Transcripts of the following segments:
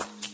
da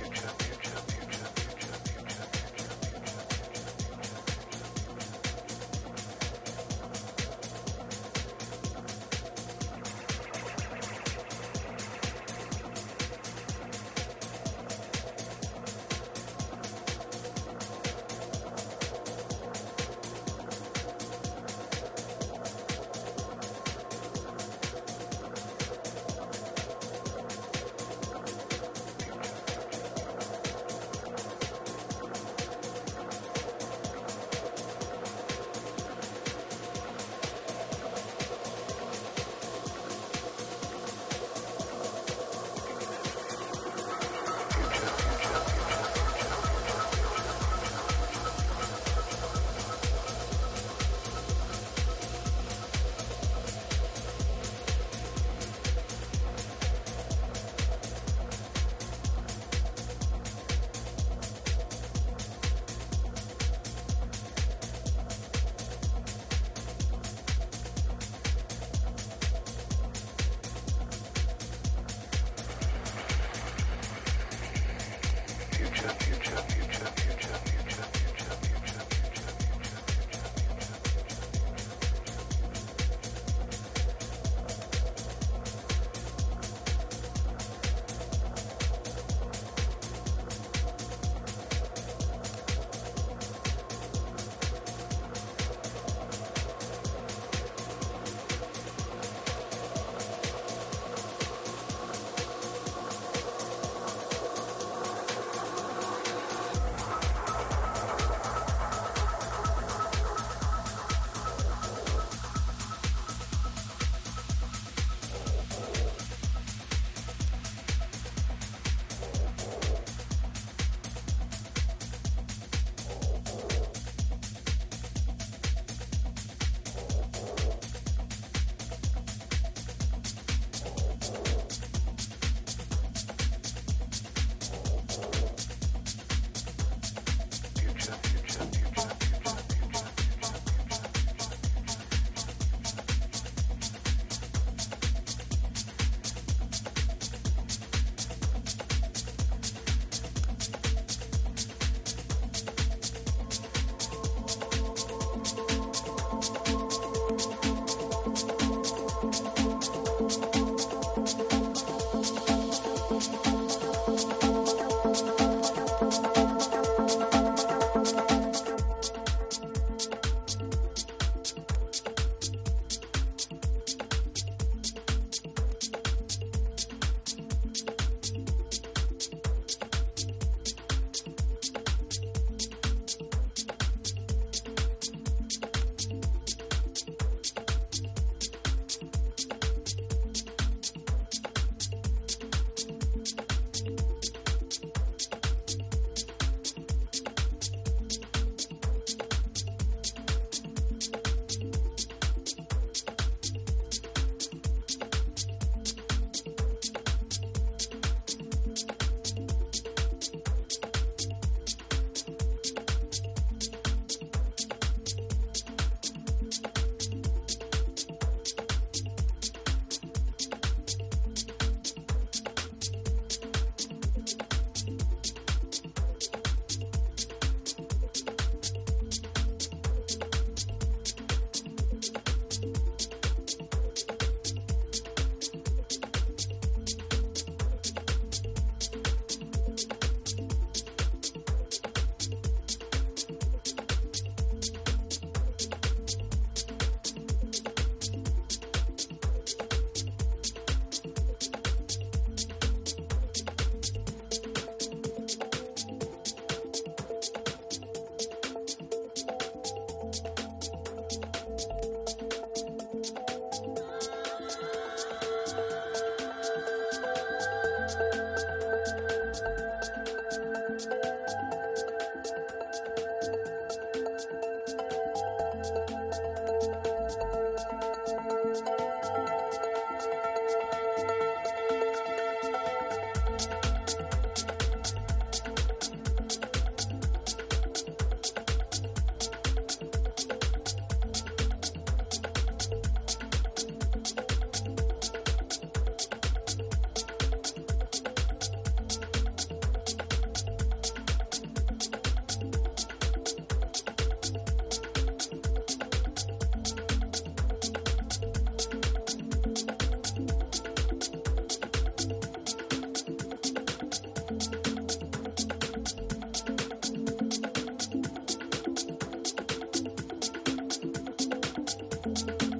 Bye.